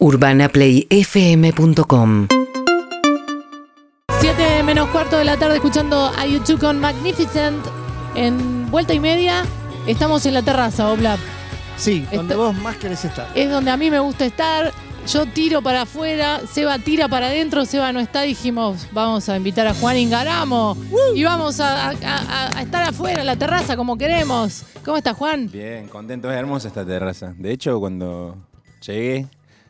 UrbanaPlayFM.com 7 menos cuarto de la tarde escuchando a YouTube con Magnificent en vuelta y media. Estamos en la terraza, Oblap. Sí, donde vos más querés estar. Es donde a mí me gusta estar. Yo tiro para afuera, Seba tira para adentro, Seba no está. Dijimos, vamos a invitar a Juan Ingaramo y vamos a, a- a- a estar afuera, en la terraza, como queremos. ¿Cómo está Juan? Bien, contento, es hermosa esta terraza. De hecho, cuando llegué,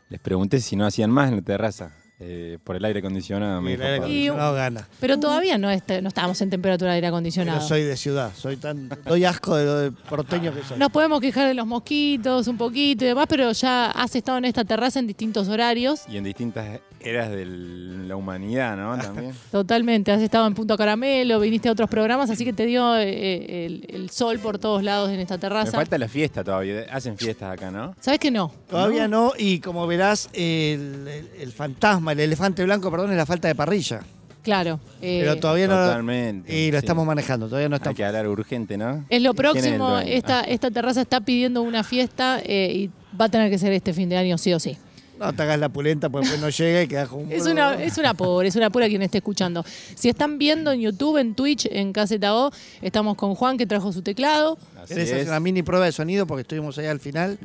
les pregunté si no hacían más en la terraza, eh, por el aire acondicionado. me El dijo aire Pablo. acondicionado gana. Pero todavía no, está- no estábamos en temperatura de aire Pero acondicionado. soy de ciudad, soy tan. Doy asco de lo de porteño que soy. Nos podemos quejar de los mosquitos un poquito y demás, pero ya has estado en esta terraza en distintos horarios. Y en distintas eras de la humanidad, ¿no? También. Totalmente, has estado en Punto Caramelo, viniste a otros programas, así que te dio eh, el, el sol por todos lados en esta Me terraza. falta la fiesta todavía. Hacen fiestas acá, ¿no? ¿Sabes que no? Todavía no, y como verás, el, el- el fantasma, el elefante blanco, perdón, es la falta de parrilla. Claro. eh, Pero todavía no. Totalmente. Y lo sí. estamos manejando, todavía no está. Hay que hablar urgente, ¿no? es lo ¿Quién es el próximo, dueño? esta, esta terraza está pidiendo una fiesta eh, y va a tener que ser este fin de año sí o sí. No te hagas la pulenta, porque después no llega y quedas con un. Es una, es una pobre, es una pura quien esté escuchando. Si están viendo en YouTube, en Twitch, en Caseta O, estamos con Juan que trajo su teclado. Así ¿Querés hacer es. una mini prueba de sonido? Porque estuvimos ahí al final.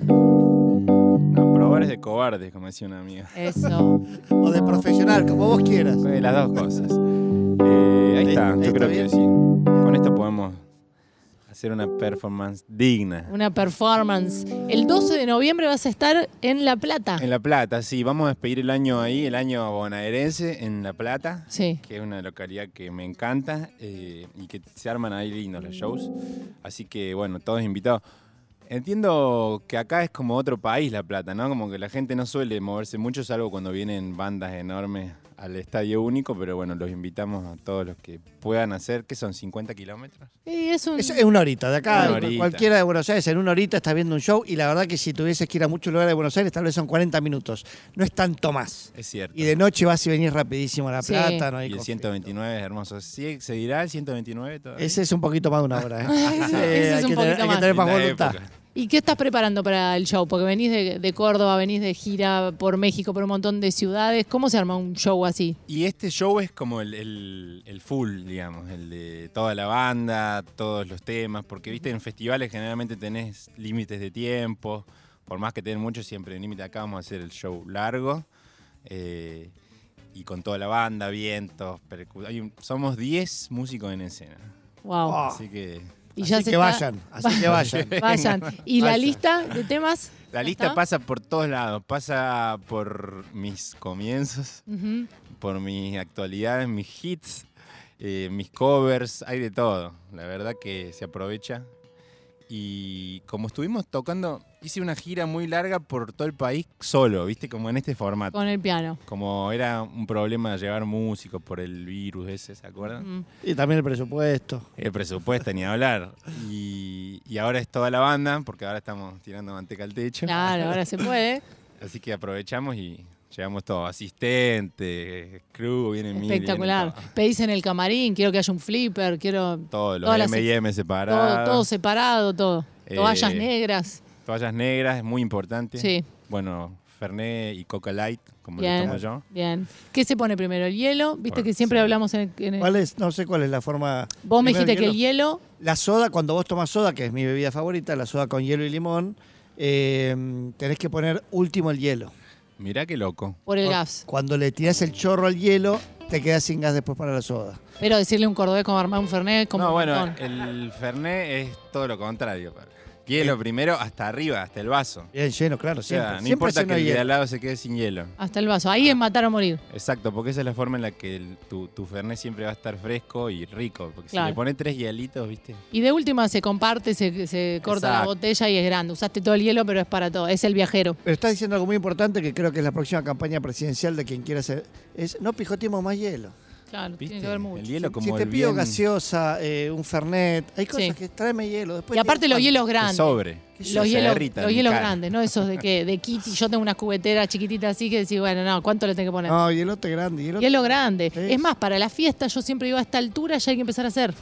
No, probar es de cobardes, como decía una amiga. Eso. O de profesional, como vos quieras. De las dos cosas. Eh, ahí Ahí- está, ahí yo está creo bien. que sí. Con esto podemos hacer una performance digna. Una performance. El 12 de noviembre vas a estar en La Plata. En La Plata, sí, vamos a despedir el año ahí, el año bonaerense en La Plata, Sí. que es una localidad que me encanta eh, y que se arman ahí lindos los shows. Así que, bueno, todos invitados. Entiendo que acá es como otro país La Plata, ¿no? Como que la gente no suele moverse mucho, salvo cuando vienen bandas enormes al estadio único, pero bueno, los invitamos a todos los que puedan hacer, que son 50 kilómetros. Y es un... Es, es una horita, de acá, horita. cualquiera de Buenos Aires, en una horita estás viendo un show y la verdad que si tuvieses que ir a muchos lugares de Buenos Aires, tal vez son 40 minutos. No es tanto más. Es cierto. Y de noche vas y venís rapidísimo a La Sí. Plata, no hay Y el conflicto. 129 es hermoso. ¿Sí, ¿Se dirá el 129 todavía? Ese es un poquito más de una hora, ¿eh? Sí, Ese es hay, un que tener, poquito hay que más. tener más Linda voluntad. época. ¿Y qué estás preparando para el show? Porque venís de, de Córdoba, venís de gira por México, por un montón de ciudades. ¿Cómo se arma un show así? Y este show es como el, el- el full, digamos, el de toda la banda, todos los temas, porque viste, en festivales generalmente tenés límites de tiempo, por más que tenés mucho, siempre límite. Acá vamos a hacer el show largo eh, y con toda la banda, vientos, percu- hay un- somos 10 músicos en escena. Wow. Ah. Así que y así ya que se está- vayan, así que vayan. Vayan. ¿Y la lista de temas? la ¿Ya lista está? pasa por todos lados, pasa por mis comienzos, por mis actualidades, mis hits, eh, mis covers, hay de todo. La verdad que se aprovecha. Y como estuvimos tocando, hice una gira muy larga por todo el país solo, ¿viste? Como en este formato. Con el piano. Como era un problema llevar músicos por el virus ese, ¿se acuerdan? Mm. Y también el presupuesto. El presupuesto, ni hablar. Y, y ahora es toda la banda, porque ahora estamos tirando manteca al techo. Claro, ahora se puede. Así que aprovechamos y llevamos todo. Asistentes, crew, vienen mil, Espectacular. vienen todo. Pedís en el camarín, quiero que haya un flipper, quiero Todo, los M&M todo, separados. todo separado, todo. Eh, Toallas negras. Toallas negras, es muy importante. Sí. Bueno, Fernet y Coca Light, como Bien. lo tomo yo. Bien. ¿Qué se pone primero? ¿El hielo? Viste que siempre sí. hablamos en el... en el- ¿Cuál es? No sé cuál es la forma. Vos me dijiste que el hielo... La soda, cuando vos tomas soda, que es mi bebida favorita, la soda con hielo y limón, eh, tenés que poner último el hielo. Mirá qué loco. Por el gas. Cuando le tirás el chorro al hielo, te quedas sin gas después para la soda. Pero decirle a un cordobés como armar un fernet como no, un bueno, montón. el Fernet es todo lo contrario. Hielo primero hasta arriba, hasta el vaso. Bien lleno, claro, O sea, siempre. no siempre importa que el de hielo. al lado se quede sin hielo. Hasta el vaso. Ahí es matar o morir. Exacto, porque esa es la forma en la que el- tu, tu Fernet siempre va a estar fresco y rico. Porque Claro. si le pones tres hielitos, ¿viste? Y de última se comparte, se, se corta la Exacto. botella y es grande. Usaste todo el hielo, pero es para todo. Es el viajero. Pero estás diciendo algo muy importante que creo que es la próxima campaña presidencial de quien quiera hacer. Es no pijotemos más hielo. Claro, ¿Viste? tiene que ver mucho. El hielo como si te el pido bien- gaseosa, eh, un fernet, hay cosas Sí. que tráeme hielo. Después Y aparte te- los hielos que grandes. sobre. que Los hielos, derrita en los mi hielos cara. grandes, no esos de que de Kitty. Yo tengo unas cubeteras chiquititas así que decís, bueno, no, ¿cuánto le tengo que poner? No, hielote grande. Hielote... Hielo grande. Sí. Es más, para la fiesta yo siempre digo a esta altura ya hay que empezar a hacer.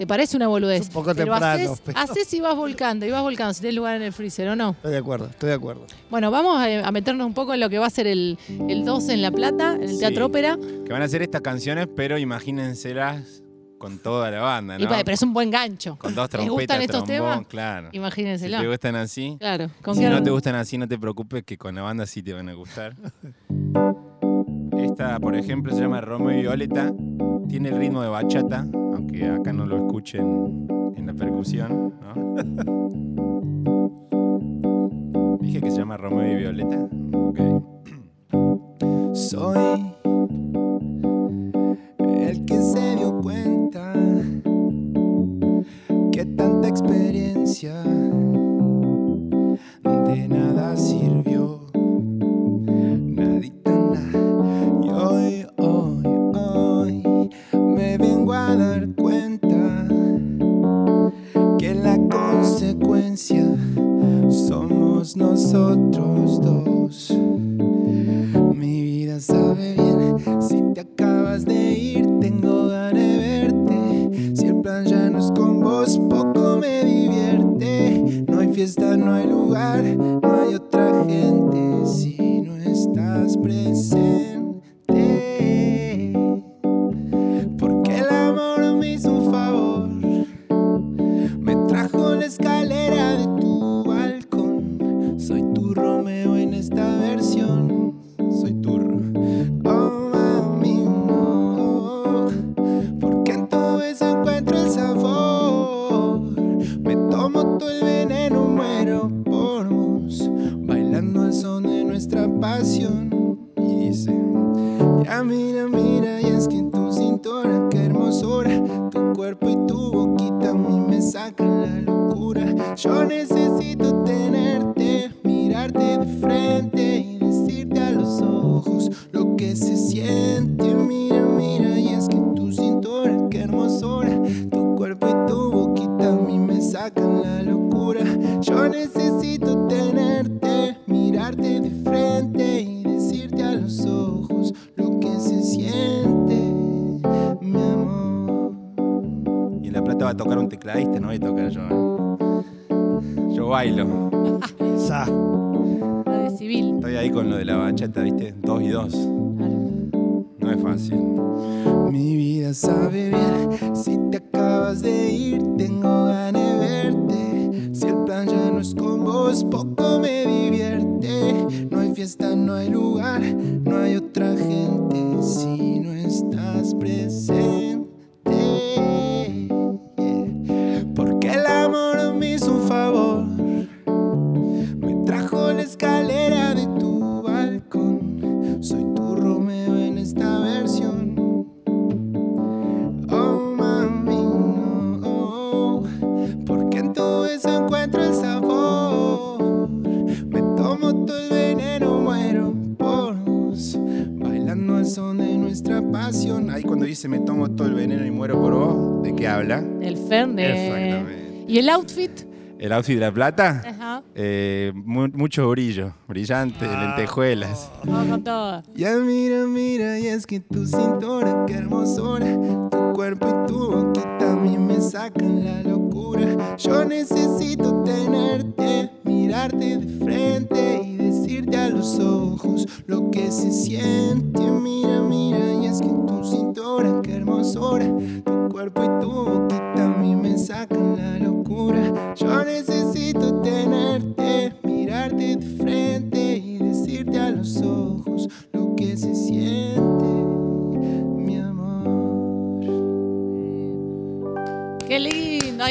Te parece una boludez. Es un poco pero temprano, haces, pero- haces y vas volcando, y vas volcando, si tenés lugar en el freezer o no. Estoy de acuerdo, estoy de acuerdo. Bueno, vamos a, a meternos un poco en lo que va a ser el, el 12 en La Plata, en el Sí. Teatro Ópera. Que van a hacer estas canciones, pero imagínenselas con toda la banda, Y ¿no? pa- pero es un buen gancho. Con dos ¿Les trompetas, gustan estos trombón, temas? claro. Si Imagínenselo. te gustan así. Claro. ¿con Si no te gustan así, no te preocupes que con la banda sí te van a gustar. Esta, por ejemplo, se llama Romeo y Violeta. Tiene el ritmo de bachata, aunque acá no lo escuchen en la percusión. Dije que se llama Romeo y Violeta. Ok. Soy fiesta, no hay lugar, no hay otra gente si no estás presente. Necesito tenerte, mirarte de frente y decirte a los ojos lo que se siente. Mira, mira, y es que tu cintura, qué hermosura. Tu cuerpo y tu boquita a mí me sacan la locura. Yo necesito tenerte, mirarte de frente y decirte a los ojos lo que se siente, mi amor. Y en La Plata va a tocar un tecladista, no voy a tocar yo. Bailo. Sa. La de civil. Estoy ahí con lo de la bachata, ¿viste? Dos y dos. No es fácil. Mi vida sabe bien, si te acabas de ir, tengo ganas de verte. Si el plan ya no es con vos, poco me divierte. No hay fiesta, no hay lugar, el outfit? ¿El outfit de La Plata? Ajá. Eh, mu- mucho brillo, brillante, Ah. lentejuelas. Vamos con todo. Ya mira, mira, y es que tu cintura, qué hermosura. Tu cuerpo y tu boquita a mí me sacan la locura. Yo necesito tenerte, mirarte de frente y decirte a los ojos lo que se siente. Mira, mira, y es que tu cintura, qué hermosura. Tu cuerpo y tu boquita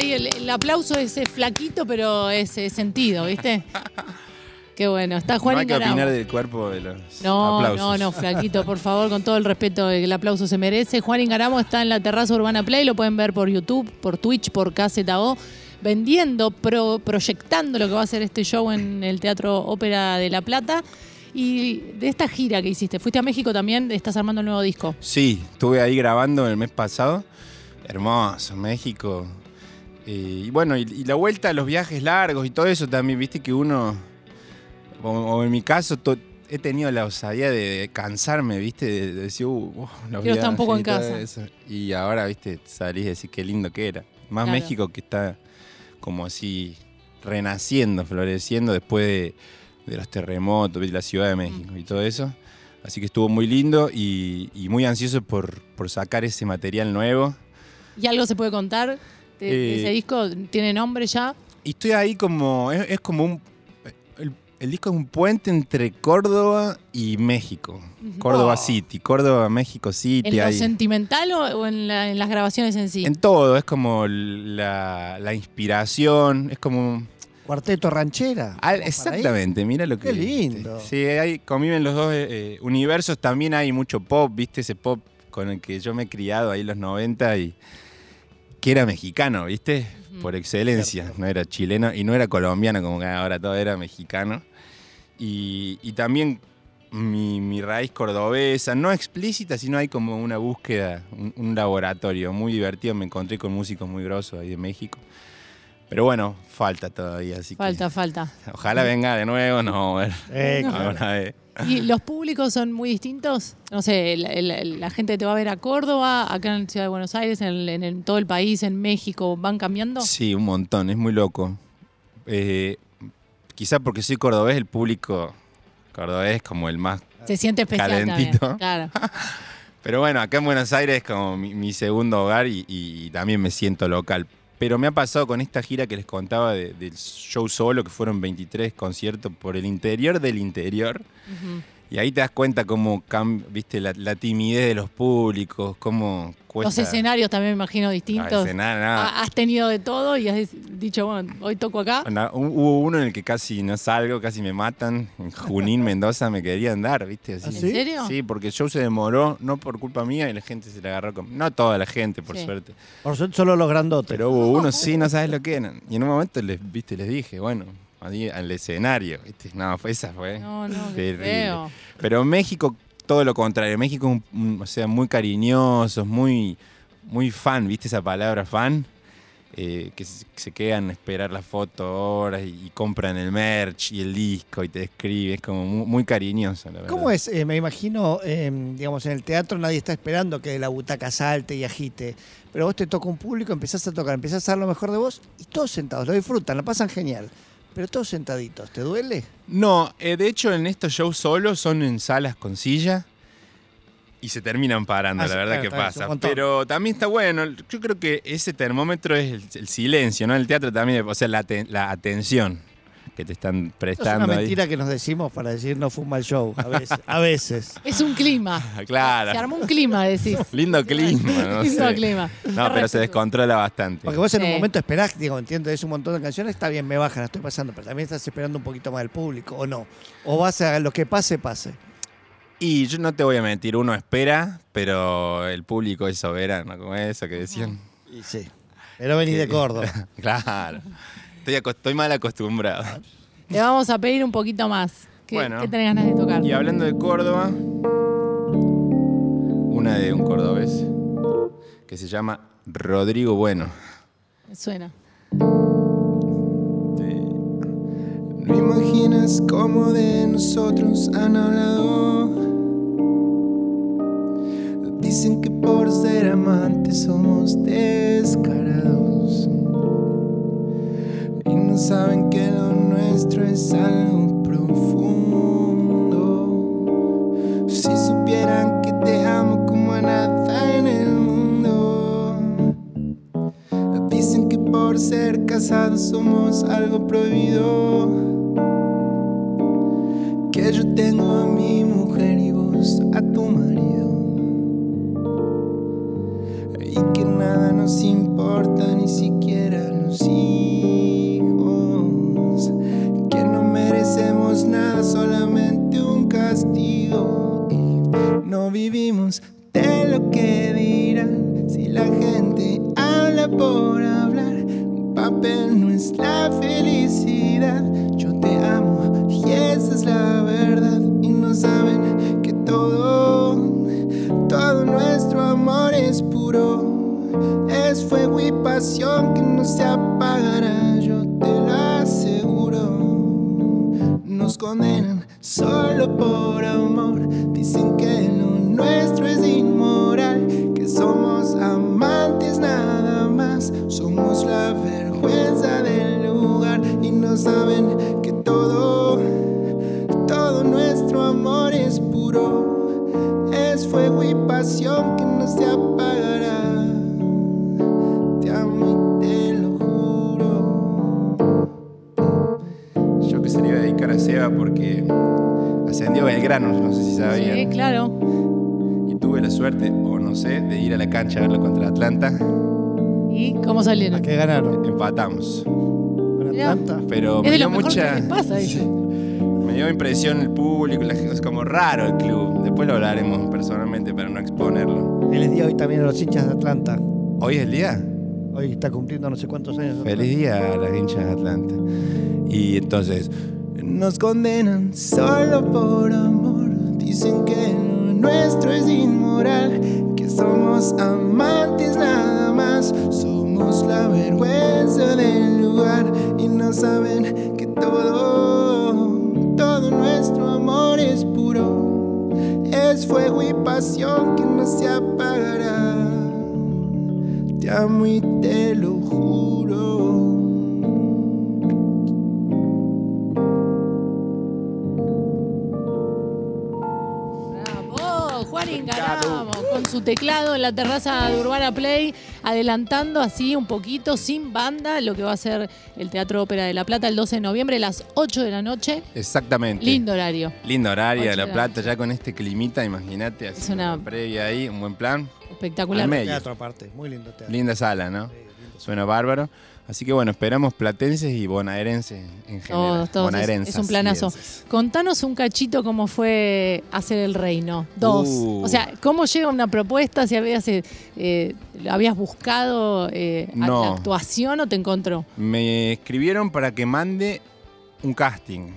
Ahí el, el aplauso es flaquito, pero es sentido, ¿viste? Qué bueno. Está Juan no hay que opinar del cuerpo de los No, aplausos. no, no, flaquito, por favor, con todo el respeto que el aplauso se merece. Juan Ingaramo está en la terraza Urbana Play, lo pueden ver por YouTube, por Twitch, por KZO, vendiendo, pro- proyectando lo que va a ser este show en el Teatro Ópera de La Plata. Y de esta gira que hiciste, fuiste a México también, estás armando el nuevo disco. Sí, estuve ahí grabando el mes pasado. Hermoso, México. Eh, y bueno, y, y la vuelta a los viajes largos y todo eso también, viste que uno, o, o en mi caso, to- he tenido la osadía de, cansarme, viste, de, de decir, uh, uh, los Quiero estar un poco en casa. eso. Y ahora, viste, salís y decís qué lindo que era. Más Claro. México que está como así renaciendo, floreciendo después de, de los terremotos, de la Ciudad de México y todo eso. Así que estuvo muy lindo y, y muy ansioso por, por sacar ese material nuevo. ¿Y algo se puede contar Eh, ese disco? ¿Tiene nombre ya? Y estoy ahí como, es, es como un... El, el disco es un puente entre Córdoba y México. Córdoba Oh. City, Córdoba, México City. ¿En lo sentimental o, o en, la- en las grabaciones en sí? En todo, es como la, la inspiración, es como... Cuarteto ranchera. Al- exactamente, mira lo que... Qué lindo. Sí, hay, conviven los dos eh, eh, universos, también hay mucho pop, viste, ese pop con el que yo me he criado ahí en los 90 y que era mexicano, viste, por excelencia, no era chileno y no era colombiano como que ahora todo era mexicano. Y, y también mi, mi raíz cordobesa, no explícita, sino hay como una búsqueda, un, un laboratorio muy divertido, me encontré con músicos muy grosos ahí de México. Pero bueno, falta todavía, así Falta, que falta. ojalá venga de nuevo, vamos a ver Eh, alguna vez. ¿Y los públicos son muy distintos? No sé, la, la- la gente te va a ver a Córdoba, acá en Ciudad de Buenos Aires, en, el- en el- todo el país, en México, ¿van cambiando? Sí, un montón, es muy loco. Eh, quizá porque soy cordobés, el público cordobés es como el más... Se siente especial Calentito. también. Claro. Pero bueno, acá en Buenos Aires es como mi, mi segundo hogar y, y también me siento local. Pero me ha pasado con esta gira que les contaba de- del show solo, que fueron 23 conciertos por el interior del interior. Y ahí te das cuenta cómo cambia, viste, la, la timidez de los públicos, cómo cuesta... Los escenarios también me imagino Ah, distintos. escenar, nada. Ha- Has tenido de todo y has dicho, bueno, hoy toco acá. Hubo uno en el que casi no salgo, casi me matan. En Junín, Mendoza me querían dar, ¿viste? Así. ¿Ah, ¿En sí? serio? Sí, porque el show se demoró, no por culpa mía, y la gente se la agarró con. No toda la gente, por Sí. suerte. Por suerte solo los grandotes. Pero hubo uno, sí, no sabes lo que eran. Y en un momento les, viste, les dije, bueno, ahí al escenario, ¿viste? No, fue esa fue. No, no, qué terrible. feo. Pero México, todo lo contrario. México es un- un- o sea, muy cariñosos, muy, muy fan, ¿viste esa palabra fan? Eh, que se, se quedan a esperar la foto horas y, y compran el merch y el disco y te escriben. Es como muy, muy cariñoso, la verdad. ¿Cómo es? Eh, me imagino, eh, digamos, en el teatro nadie está esperando que la butaca salte y agite. Pero vos te toca un público, empezás a tocar, empezás a dar lo mejor de vos y todos sentados, lo disfrutan, lo pasan genial. Pero todos sentaditos, ¿te duele? No, eh, de hecho en estos shows solos son en salas con silla y se terminan parando, Ah, la verdad claro, que pasa. Pero también está bueno, yo creo que ese termómetro es el, el silencio, ¿no? En el teatro también, o sea, la atención que te están Esto es prestando una ahí. mentira que nos decimos para decir no fue un mal show, a veces. A veces. Es un clima. Claro. Se armó un clima, decís. Lindo clima, no Lindo sé. clima. No, pero se descontrola bastante. Porque vos en un momento esperás, digo, entiendo, es un montón de canciones, está bien, me baja, la estoy pasando, pero también estás esperando un poquito más del público, ¿o no? O vas a lo que pase, pase. Y yo no te voy a mentir, uno espera, pero el público es soberano, como eso que decían. Y sí. Pero venís de Córdoba. Claro. Estoy, estoy mal acostumbrado. Le vamos a pedir un poquito más. ¿Qué, Bueno. qué tenés ganas de tocar? Y hablando de Córdoba, una de un cordobés que se llama Rodrigo Bueno. Suena. No imaginas cómo de nosotros han hablado. Dicen que por ser amantes somos descarados. Saben que lo nuestro es algo profundo. Si supieran que te amo como a nada en el mundo. Dicen que por ser casados somos algo prohibido. Que yo tengo a mi mujer y vos a tu marido. Y que nada nos importa, ni siquiera los hijos. Vivimos de lo que dirán. Si la gente habla por hablar, un papel no es la felicidad. Yo te amo y esa es la verdad. Y no saben que todo, todo nuestro amor es puro. Es fuego y pasión que no se apagará, yo te lo aseguro. Nos condenan solo por Mirá. Pero Es me de dio lo mejor mucha. que les pasa, dice. Me dio impresión el público, la gente, es como raro el club. Después lo hablaremos personalmente para no exponerlo. Feliz día hoy también a los hinchas de Atlanta. ¿Hoy es el día? Hoy está cumpliendo no sé cuántos años. Feliz día a las hinchas de Atlanta. Y entonces, nos condenan. Solo por amor. Dicen que lo nuestro es inmoral. Que somos amantes nada más. Somos la vergüenza del Y no saben que todo, todo nuestro amor es puro. Es fuego y pasión que no se apagará. Te amo y te lo juro. Con su teclado en la terraza de Urbana Play, adelantando así un poquito, sin banda, lo que va a ser el Teatro Ópera de La Plata el 12 de noviembre a las 8 de la noche. Exactamente. Lindo horario, Lindo horario de La Plata, ya con este climita, imagínate, así Es una- una previa ahí, un buen plan. espectacular. Al medio. Teatro aparte, muy lindo teatro. Linda sala, ¿no? Sí, lindo. Suena bárbaro. Así que bueno, esperamos platenses y bonaerenses en general. Todos, todos. Es, Bonaerenses es un planazo. Contanos un cachito cómo fue hacer el reino. Dos. Uh. O sea, ¿cómo llega una propuesta? Si habías, eh, eh, habías buscado eh, No. la actuación o te encontró. Me escribieron para que mande un casting.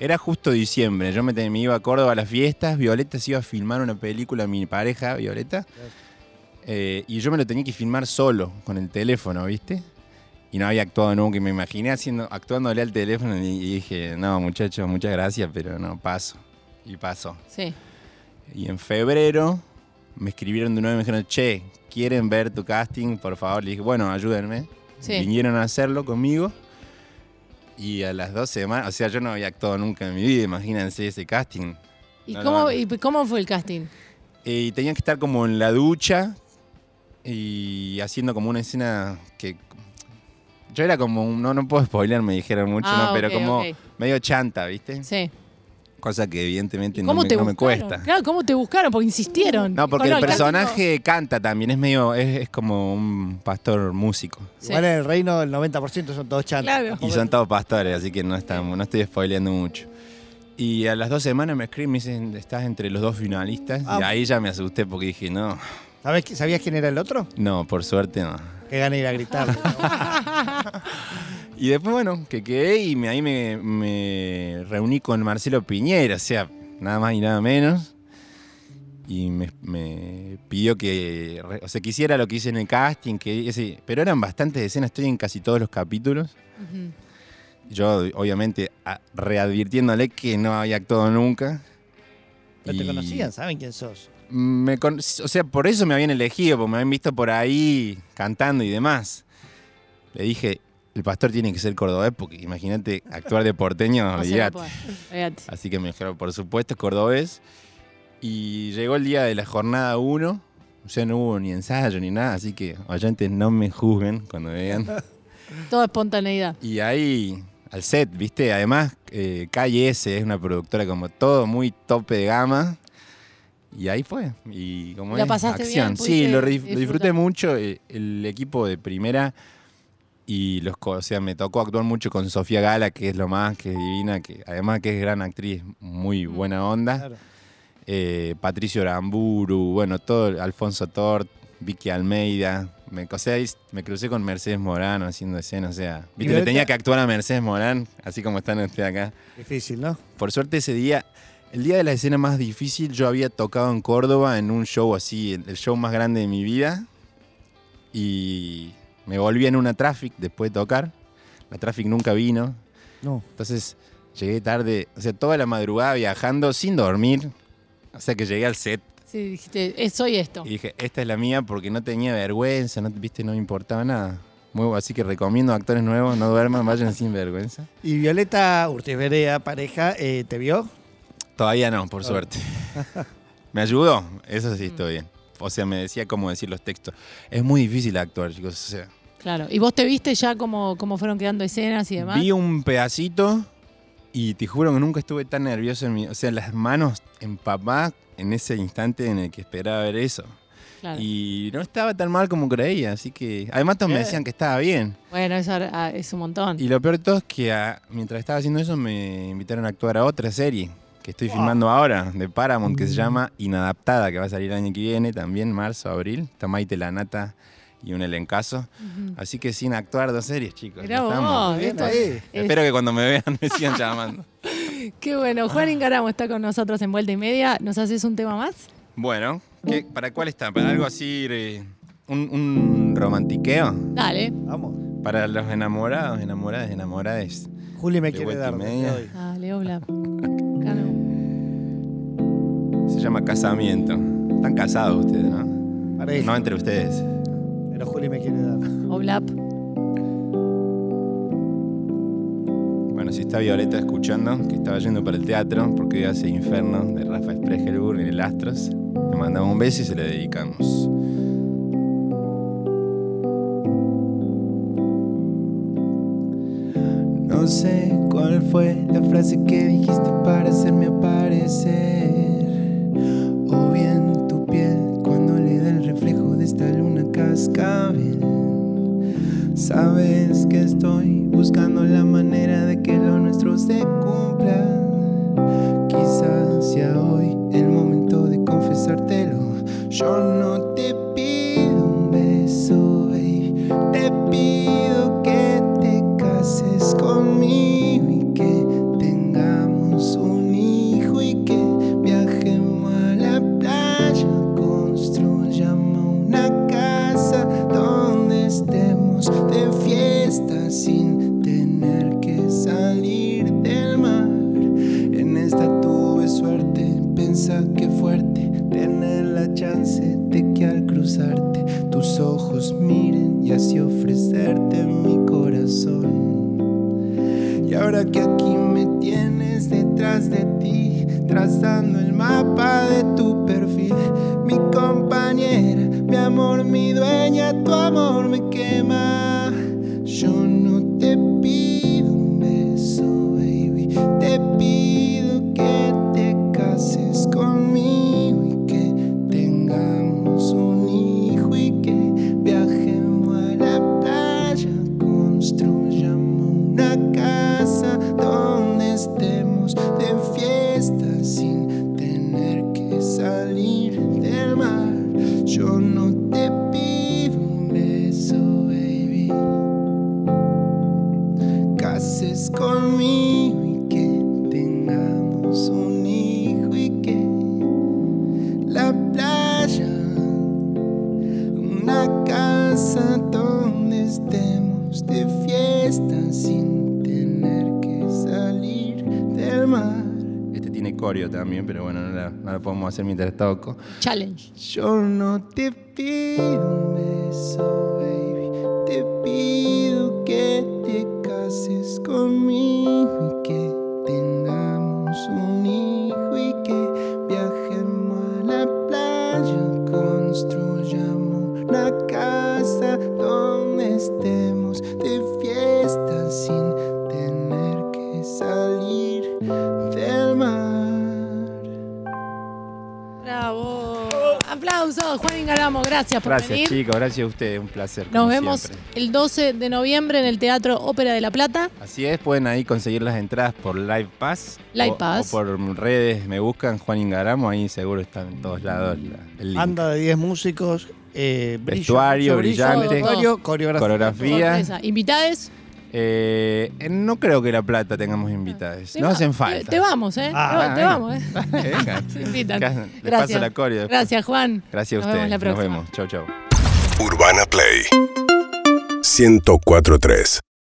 Era justo diciembre. Yo me, me iba a Córdoba a las fiestas. Violeta se iba a filmar una película, mi pareja, Violeta. Eh, y yo me lo tenía que filmar solo, con el teléfono, ¿viste? Y no había actuado nunca. Y me imaginé haciendo, actuándole al teléfono y, y dije, no, muchachos, muchas gracias, pero no, paso. Y pasó. Sí. Y en febrero me escribieron de nuevo y me dijeron, che, ¿quieren ver tu casting? Por favor. Le dije, bueno, ayúdenme. Sí. Vinieron a hacerlo conmigo. Y a las dos semanas, o sea, yo no había actuado nunca en mi vida, imagínense ese casting. ¿Y, No, cómo, no. ¿Y cómo fue el casting? Y tenía que estar como en la ducha y haciendo como una escena que... Yo era como, un- no, no puedo spoiler, me dijeron mucho, Ah, ¿no? pero ok, como ok. medio chanta, ¿viste? Sí. Cosa que evidentemente ¿Y no ¿Cómo me, te no me buscaron? cuesta. Claro, ¿cómo te buscaron? Porque insistieron. No, porque el personaje canta también, es medio, es, es como un pastor músico. Sí. Igual en el reino el 90% son todos chantas. Claro. Y son todos pastores, así que no, estamos, no estoy spoileando mucho. Y a las dos semanas me escriben y me dicen, estás entre los dos finalistas. Ah. Y ahí ya me asusté porque dije, no, ¿Sabés qui- ¿Sabías quién era el otro? no, por suerte no. Que gana ir a gritar. Y después, bueno, que quedé y me- ahí me, me reuní con Marcelo Piñera, o sea, nada más y nada menos. Y me, me pidió que, o sea, que hiciera lo que hice en el casting, que ese, pero eran bastantes escenas, estoy en casi todos los capítulos. Yo, obviamente, a- readvirtiéndole que no había actuado nunca. No te conocían, saben quién sos. Me con- o sea, por eso me habían elegido, porque me habían visto por ahí cantando y demás. Le dije, el pastor tiene que ser cordobés, porque imagínate actuar de porteño, olvídate. Así que me dijeron, por supuesto, es cordobés. Y llegó el día de la jornada 1, o sea, no hubo ni ensayo ni nada, así que oyentes no me juzguen cuando vean. Toda espontaneidad. Y ahí, al set, ¿viste? Además, eh, Calle S es una productora como todo muy tope de gama. Y ahí fue. Y como ¿La es, pasaste acción. bien? Sí, ¿Pudiste lo, disfrutar? disfruté mucho. eh, El equipo de primera y los co- o sea, me tocó actuar mucho con Sofía Gala, que es lo más, que es divina, que además que es gran actriz, muy Mm. buena onda. Claro. Eh, Patricio Aramburu, bueno, todo, Alfonso Tort, Vicky Almeida. Me, o sea, ahí me crucé con Mercedes Morán haciendo escenas, o sea, viste, le tenía que actuar a Mercedes Morán, así como están ustedes acá. Difícil, ¿no? Por suerte ese día, el día de la escena más difícil, yo había tocado en Córdoba en un show así, el, el show más grande de mi vida. Y me volví en una traffic después de tocar. La traffic nunca vino. No. Entonces llegué tarde, o sea, toda la madrugada viajando sin dormir. O sea que llegué al set Sí, dijiste, eh, soy esto. y dije, esta es la mía porque no tenía vergüenza, no, viste, no me importaba nada. Muy, así que recomiendo a actores nuevos, no duerman, vayan sin vergüenza. Y Violeta Urtiz Berea, pareja, eh, ¿te vio? Todavía no, por suerte. Me ayudó, eso sí estoy bien. O sea, me decía cómo decir los textos. Es muy difícil actuar, chicos. O sea, Claro. ¿Y vos te viste ya cómo, cómo fueron quedando escenas y demás? vi un pedacito y te juro que nunca estuve tan nervioso en mi. O sea, las manos empapadas en ese instante en el que esperaba ver eso. Claro. Y no estaba tan mal como creía, así que. Además, todos me Bien. decían que estaba bien. Bueno, eso ah, es un montón. Y lo peor de todo es que ah, mientras estaba haciendo eso me invitaron a actuar a otra serie que estoy Wow. filmando ahora de Paramount que se llama Inadaptada, que va a salir el año que viene, también marzo, abril. Está Maite Lanata y un elencazo. Ujú. Así que sin actuar dos series, chicos. Mirá vos, estamos. Bien esto ahí. es- Espero que cuando me vean me sigan llamando. Qué bueno. Juan Ingaramo está con nosotros en Vuelta y Media. ¿Nos haces un tema más? Bueno, ¿qué- ¿para cuál está? ¿Para algo así, eh, un, un romantiqueo? Dale. Vamos. Para los enamorados, enamoradas, enamorades. Juli me De quiere vuelta dar. Dale. Cano. Se llama Casamiento. Están casados ustedes, ¿no? Pareja. No entre ustedes. Pero Juli me quiere dar. Oblap. Bueno, si está Violeta escuchando, que estaba yendo para el teatro, porque hoy hace Inferno de Rafa Spregelburg en el Astros, le mandamos un beso y se le dedicamos. No sé cuál fue la frase que dijiste para hacerme aparecer. Sabes que estoy buscando la manera de que lo nuestro se cumpla. Quizás sea hoy el momento de confesártelo. Yo no miren y así ofrecerte mi corazón. Y ahora que aquí me tienes detrás de ti, trazando el mapa de tu perfil, mi compañera, mi amor, mi dueña, tu amor me quema. Conmigo y que tengamos un hijo y que la playa, una casa donde estemos de fiesta sin tener que salir del mar. Este tiene coreo también, pero bueno, no la, no la podemos hacer mientras toco. Challenge. Yo no te pido un beso, baby. Te pido que te cases conmigo Gracias por Gracias, venir. chicos, gracias a ustedes, un placer. Nos como vemos siempre. el 12 de noviembre en el Teatro Ópera de La Plata. Así es, pueden ahí conseguir las entradas por Live Pass. Live o, Pass. o por redes, me buscan Juan Ingaramo, ahí seguro están en todos lados la- el link. Banda de 10 músicos. eh, brillo, Vestuario, brillante. vestuario, coreografía. Coreografía. Invitades. Eh, no creo que La Plata tengamos invitados. Te No va- hacen Te, falta. te vamos, ¿eh? Ah, te, va- te vamos, ¿eh? Venga. Se invitan. Les paso Gracias. la coreo. Gracias, Juan. Gracias a Nos vemos ustedes. la Nos vemos. Chau, chau. Urbana Play 1043